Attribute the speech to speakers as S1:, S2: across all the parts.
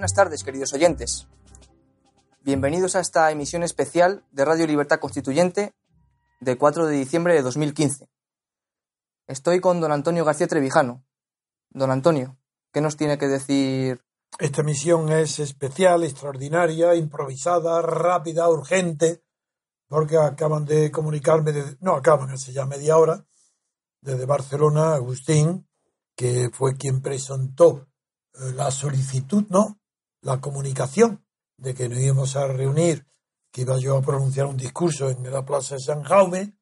S1: Buenas tardes, queridos oyentes. Bienvenidos a esta emisión especial de Radio Libertad Constituyente de 4 de diciembre de 2015. Estoy con don Antonio García Trevijano. Don Antonio, ¿qué nos tiene que decir?
S2: Esta emisión es especial, extraordinaria, improvisada, rápida, urgente, porque acaban de comunicarme, no acaban, hace ya media hora, desde Barcelona, Agustín, que fue quien presentó eh, la solicitud, no, la comunicación de que nos íbamos a reunir, que iba yo a pronunciar un discurso en la Plaza de San Jaume,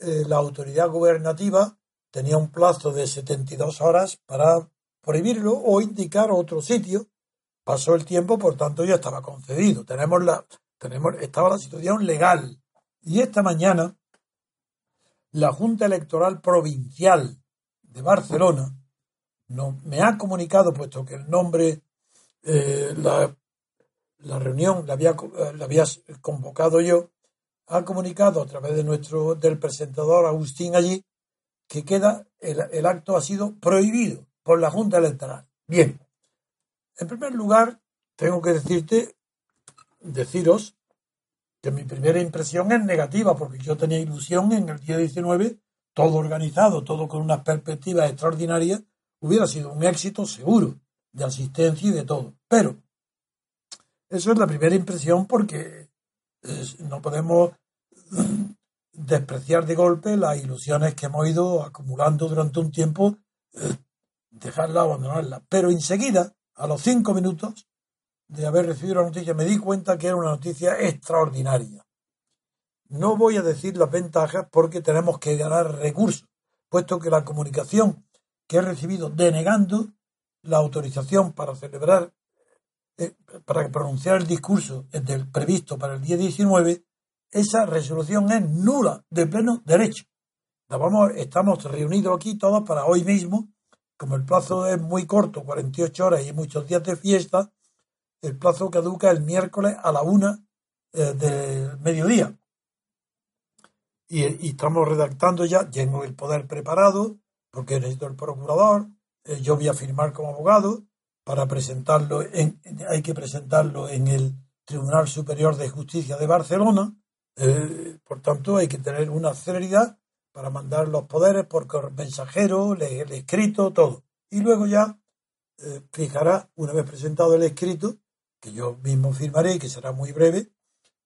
S2: eh, la autoridad gubernativa tenía un plazo de 72 horas para prohibirlo o indicar otro sitio. Pasó el tiempo, por tanto ya estaba concedido. Tenemos la, tenemos, estaba la situación legal. Y esta mañana, la Junta Electoral Provincial de Barcelona no, me ha comunicado, puesto que el nombre, eh, la, la, reunión la había, eh, la había convocado yo, ha comunicado a través de nuestro, del presentador Agustín allí, que queda, el, el acto ha sido prohibido por la Junta Electoral. Bien, en primer lugar, tengo que decirte, deciros que mi primera impresión es negativa, porque yo tenía ilusión en el día 19, todo organizado, todo con unas perspectivas extraordinarias, hubiera sido un éxito seguro de asistencia y de todo. Pero eso es la primera impresión porque no podemos despreciar de golpe las ilusiones que hemos ido acumulando durante un tiempo, eh, dejarla, abandonarla. Pero enseguida, a los cinco minutos de haber recibido la noticia, me di cuenta que era una noticia extraordinaria. No voy a decir las ventajas porque tenemos que ganar recursos, puesto que la comunicación que he recibido denegando la autorización para celebrar, eh, para pronunciar el discurso previsto para el día 19, esa resolución es nula, de pleno derecho. estamos reunidos aquí todos para hoy mismo, como el plazo es muy corto, 48 horas y muchos días de fiesta, el plazo caduca el miércoles a la una eh, del mediodía. Y, y, estamos redactando ya, tengo el poder preparado, porque necesito el procurador, eh, yo voy a firmar como abogado para presentarlo, en, hay que presentarlo en el Tribunal Superior de Justicia de Barcelona, eh, por tanto hay que tener una celeridad para mandar los poderes por mensajero, el escrito, todo. Y luego ya eh, fijará, una vez presentado el escrito, que yo mismo firmaré y que será muy breve,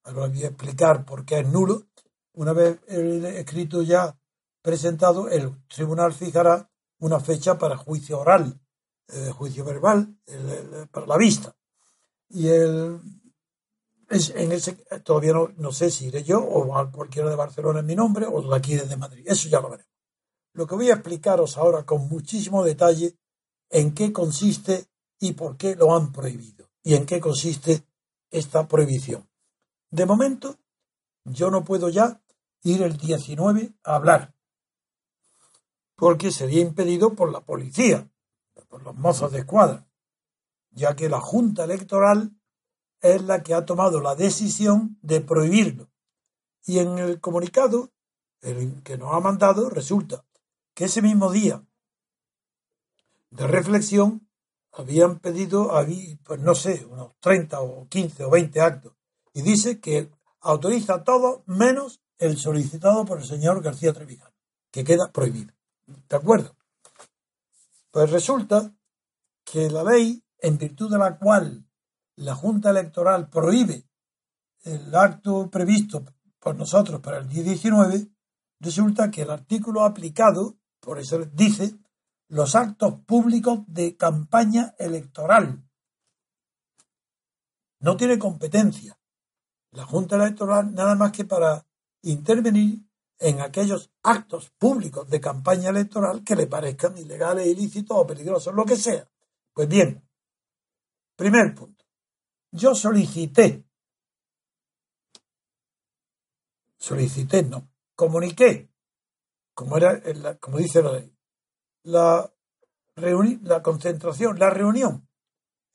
S2: ahora voy a explicar por qué es nulo, una vez el escrito ya presentado, el tribunal fijará una fecha para juicio oral, eh, juicio verbal, para la vista. Y el, es, en ese, todavía no, sé si iré yo o a cualquiera de Barcelona en mi nombre o de aquí desde Madrid. Eso ya lo veremos. Lo que voy a explicaros ahora con muchísimo detalle en qué consiste y por qué lo han prohibido y en qué consiste esta prohibición. De momento, yo no puedo ya ir el 19 a hablar porque sería impedido por la policía, por los mozos de escuadra, ya que la Junta Electoral es la que ha tomado la decisión de prohibirlo. Y en el comunicado que nos ha mandado resulta que ese mismo día de reflexión habían pedido, pues no sé, unos 30 o 15 o 20 actos. Y dice que autoriza todo menos el solicitado por el señor García Trevijano, que queda prohibido. ¿De acuerdo? Pues resulta que la ley, en virtud de la cual la Junta Electoral prohíbe el acto previsto por nosotros para el día 19, resulta que el artículo aplicado, por eso dice, los actos públicos de campaña electoral. No tiene competencia la Junta Electoral nada más que para intervenir en aquellos actos públicos de campaña electoral que le parezcan ilegales, ilícitos o peligrosos, lo que sea. Pues bien, primer punto. Yo solicité, solicité, no, comuniqué, como, era, como dice la ley, la, la concentración, la reunión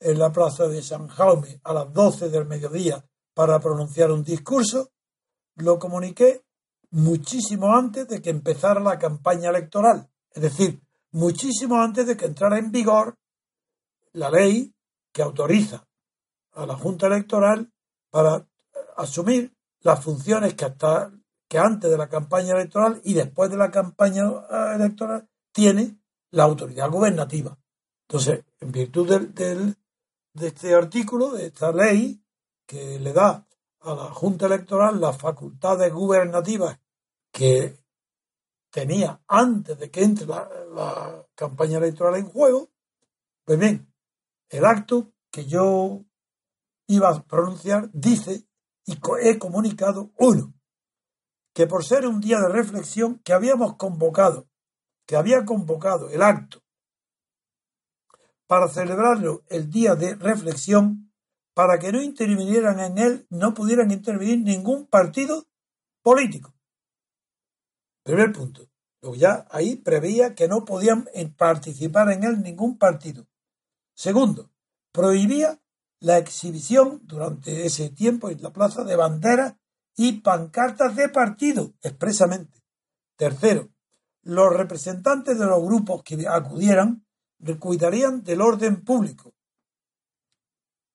S2: en la plaza de San Jaume a las 12 del mediodía para pronunciar un discurso, lo comuniqué muchísimo antes de que empezara la campaña electoral. Es decir, muchísimo antes de que entrara en vigor la ley que autoriza a la Junta Electoral para asumir las funciones que hasta que antes de la campaña electoral y después de la campaña eh, electoral tiene la autoridad gubernativa. Entonces, en virtud del, de este artículo, de esta ley, que le da a la Junta Electoral las facultades gubernativas que tenía antes de que entre la, campaña electoral en juego, pues bien, el acto que yo iba a pronunciar dice y he comunicado uno, que por ser un día de reflexión que habíamos convocado, que había convocado el acto para celebrarlo el día de reflexión, para que no intervinieran en él, no pudieran intervenir ningún partido político. Primer punto. Luego ya ahí preveía que no podían participar en él ningún partido. Segundo, prohibía la exhibición durante ese tiempo en la plaza de banderas y pancartas de partido, expresamente. Tercero, los representantes de los grupos que acudieran cuidarían del orden público,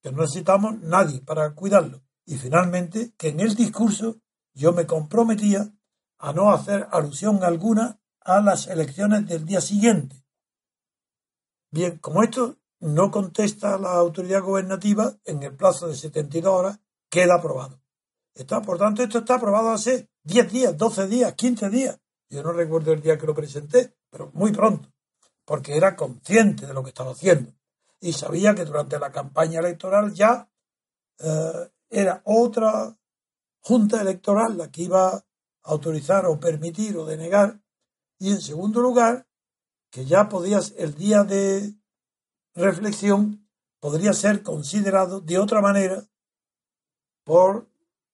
S2: que no necesitamos nadie para cuidarlo. Y finalmente, que en el discurso yo me comprometía a no hacer alusión alguna a las elecciones del día siguiente. Bien, como esto no contesta la autoridad gubernativa en el plazo de 72 horas, queda aprobado. Está, por tanto, esto está aprobado hace 10 días, 12 días, 15 días. Yo no recuerdo el día que lo presenté, pero muy pronto, porque era consciente de lo que estaba haciendo y sabía que durante la campaña electoral ya eh, era otra junta electoral la que iba autorizar o permitir o denegar y en segundo lugar que ya podías el día de reflexión podría ser considerado de otra manera por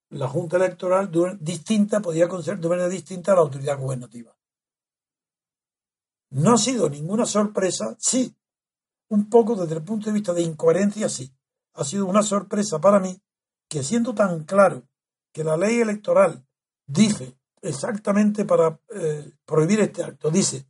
S2: la Junta Electoral distinta, podía ser de manera distinta a la autoridad gubernativa. No ha sido ninguna sorpresa, sí, un poco desde el punto de vista de incoherencia, sí. Ha sido una sorpresa para mí que siendo tan claro que la ley electoral dice exactamente para eh, prohibir este acto, dice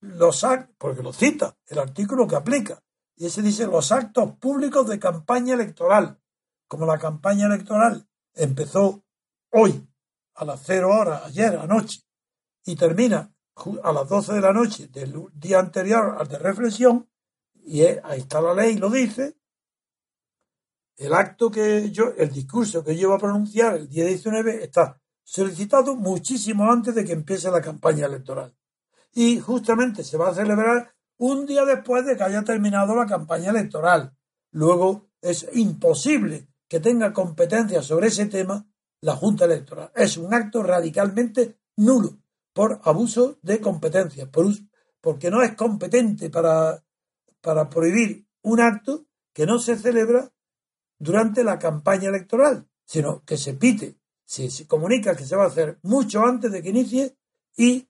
S2: los actos, porque lo cita, el artículo que aplica, y ese dice los actos públicos de campaña electoral. Como la campaña electoral empezó hoy a las cero horas, ayer anoche, y termina a las 12 de la noche del día anterior al de reflexión, y ahí está la ley, lo dice, el acto que yo, el discurso que yo iba a pronunciar el día 19 está solicitado muchísimo antes de que empiece la campaña electoral. Y justamente se va a celebrar un día después de que haya terminado la campaña electoral. Luego es imposible que tenga competencia sobre ese tema la Junta Electoral. Es un acto radicalmente nulo por abuso de competencia, por, porque no es competente para, para prohibir un acto que no se celebra durante la campaña electoral, sino que se pite, se, se comunica que se va a hacer mucho antes de que inicie y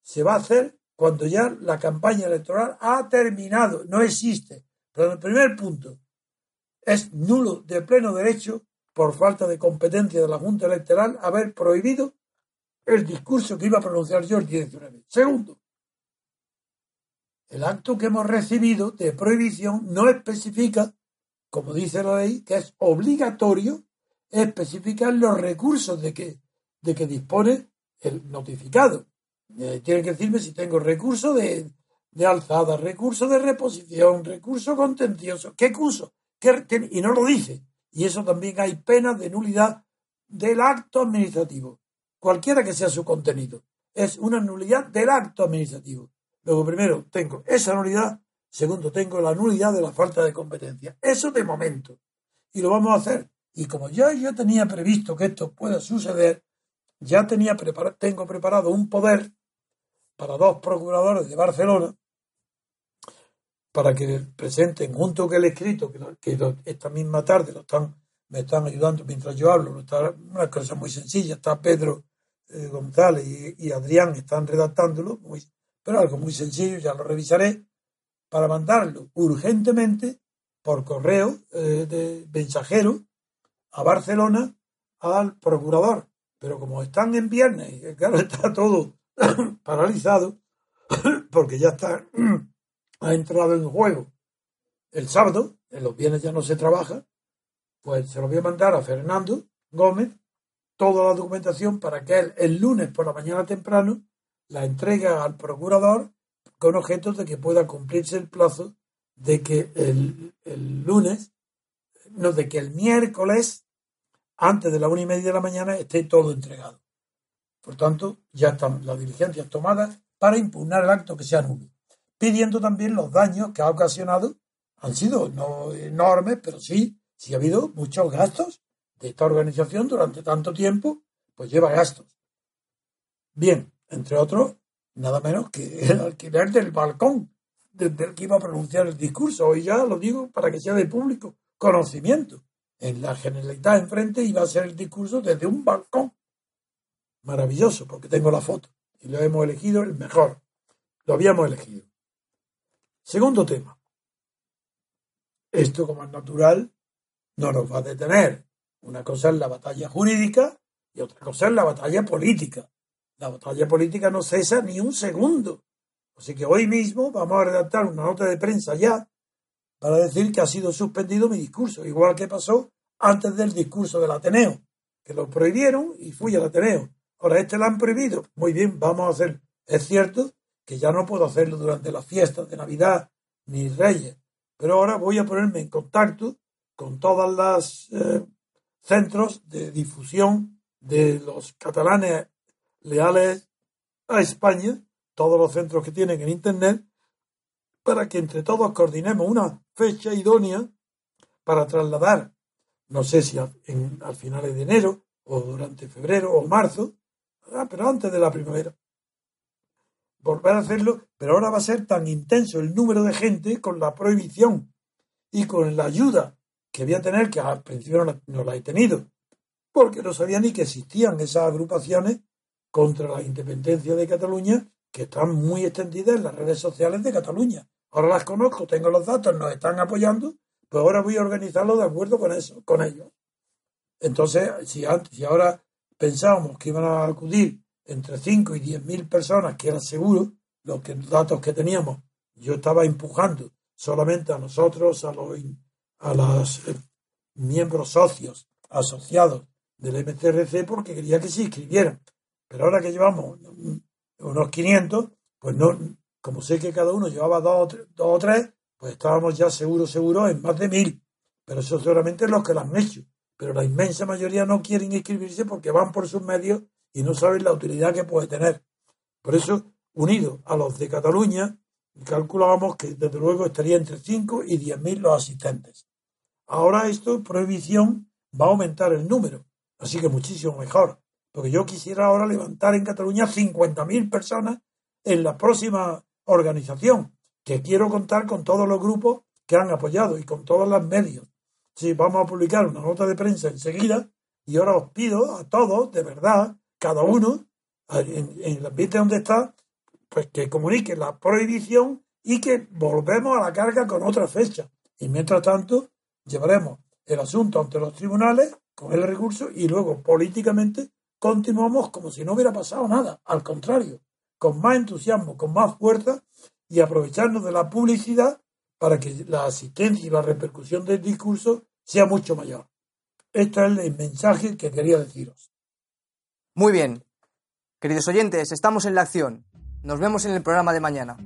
S2: se va a hacer cuando ya la campaña electoral ha terminado, no existe. Pero el primer punto es nulo de pleno derecho por falta de competencia de la Junta Electoral haber prohibido el discurso que iba a pronunciar yo el 19. Segundo, el acto que hemos recibido de prohibición no especifica, como dice la ley, que es obligatorio especificar los recursos de que, de que dispone el notificado. Eh, tiene que decirme si tengo recurso de, alzada, recurso de reposición, recurso contencioso. ¿Qué curso? y no lo dice. Y eso también hay penas de nulidad del acto administrativo, cualquiera que sea su contenido. Es una nulidad del acto administrativo. Luego, primero, tengo esa nulidad. Segundo, tengo la nulidad de la falta de competencia. Eso de momento. Y lo vamos a hacer. Y como ya yo tenía previsto que esto pueda suceder, ya tenía tengo preparado un poder para dos procuradores de Barcelona para que presenten junto con el escrito que, esta misma tarde lo están me están ayudando mientras yo hablo una cosa muy sencilla está Pedro eh, González y, Adrián están redactándolo pero algo muy sencillo ya lo revisaré para mandarlo urgentemente por correo eh, de mensajero a Barcelona al procurador. Pero como están en viernes y claro está todo paralizado porque ya está ha entrado en juego el sábado en los bienes ya no se trabaja, pues se lo voy a mandar a Fernando Gómez toda la documentación para que él el lunes por la mañana temprano la entregue al procurador con objeto de que pueda cumplirse el plazo de que el, el lunes, no, de que el miércoles, antes de la una y media de la mañana, esté todo entregado. Por tanto, ya están las diligencias tomadas para impugnar el acto que sea nulo, pidiendo también los daños que ha ocasionado. Han sido no enormes, pero sí, sí ha habido muchos gastos de esta organización durante tanto tiempo, pues lleva gastos. Bien, entre otros, nada menos que el alquiler del balcón desde el que iba a pronunciar el discurso. Hoy ya lo digo para que sea de público conocimiento. En la generalidad enfrente iba a ser el discurso desde un balcón. Maravilloso, porque tengo la foto. Y lo hemos elegido el mejor. Lo habíamos elegido. Segundo tema. Esto, como es natural, no nos va a detener. Una cosa es la batalla jurídica y otra cosa es la batalla política. La batalla política no cesa ni un segundo. Así que hoy mismo vamos a redactar una nota de prensa ya para decir que ha sido suspendido mi discurso, igual que pasó antes del discurso del Ateneo, que lo prohibieron y fui al Ateneo. Ahora este lo han prohibido. Muy bien, vamos a hacer. Es cierto que ya no puedo hacerlo durante las fiestas de Navidad ni Reyes, pero ahora voy a ponerme en contacto con todas las eh, centros de difusión de los catalanes leales a España, todos los centros que tienen en Internet, para que entre todos coordinemos una fecha idónea para trasladar, no sé si a, en, al finales de enero o durante febrero o marzo, pero antes de la primavera, volver a hacerlo, pero ahora va a ser tan intenso el número de gente con la prohibición y con la ayuda que voy a tener, que al principio no la, no la he tenido, porque no sabía ni que existían esas agrupaciones contra la independencia de Cataluña que están muy extendidas en las redes sociales de Cataluña. Ahora las conozco, tengo los datos, nos están apoyando, pues ahora voy a organizarlo de acuerdo con eso, con ellos. Entonces, si, antes, si ahora pensábamos que iban a acudir entre 5 y 10 mil personas, que era seguro, los datos que teníamos, yo estaba empujando solamente a nosotros, a los a los eh, miembros socios asociados del MCRC, porque quería que se inscribieran. Pero ahora que llevamos unos 500, pues no, como sé que cada uno llevaba dos, dos o tres, pues estábamos ya seguros, seguros en más de mil. Pero eso seguramente los que lo han hecho. Pero la inmensa mayoría no quieren inscribirse porque van por sus medios y no saben la utilidad que puede tener. Por eso, unido a los de Cataluña, calculábamos que desde luego estaría entre 5 y 10 mil los asistentes. Ahora esto, prohibición, va a aumentar el número. Así que muchísimo mejor. Porque yo quisiera ahora levantar en Cataluña 50.000 personas en la próxima organización, que quiero contar con todos los grupos que han apoyado y con todos los medios. Sí, vamos a publicar una nota de prensa enseguida y ahora os pido a todos, de verdad, cada uno, en, en el donde está, pues que comunique la prohibición y que volvemos a la carga con otra fecha. Y mientras tanto, llevaremos el asunto ante los tribunales con el recurso y luego políticamente continuamos como si no hubiera pasado nada. Al contrario, con más entusiasmo, con más fuerza y aprovecharnos de la publicidad para que la asistencia y la repercusión del discurso sea mucho mayor. Este es el mensaje que quería deciros.
S1: Muy bien. Queridos oyentes, estamos en la acción. Nos vemos en el programa de mañana.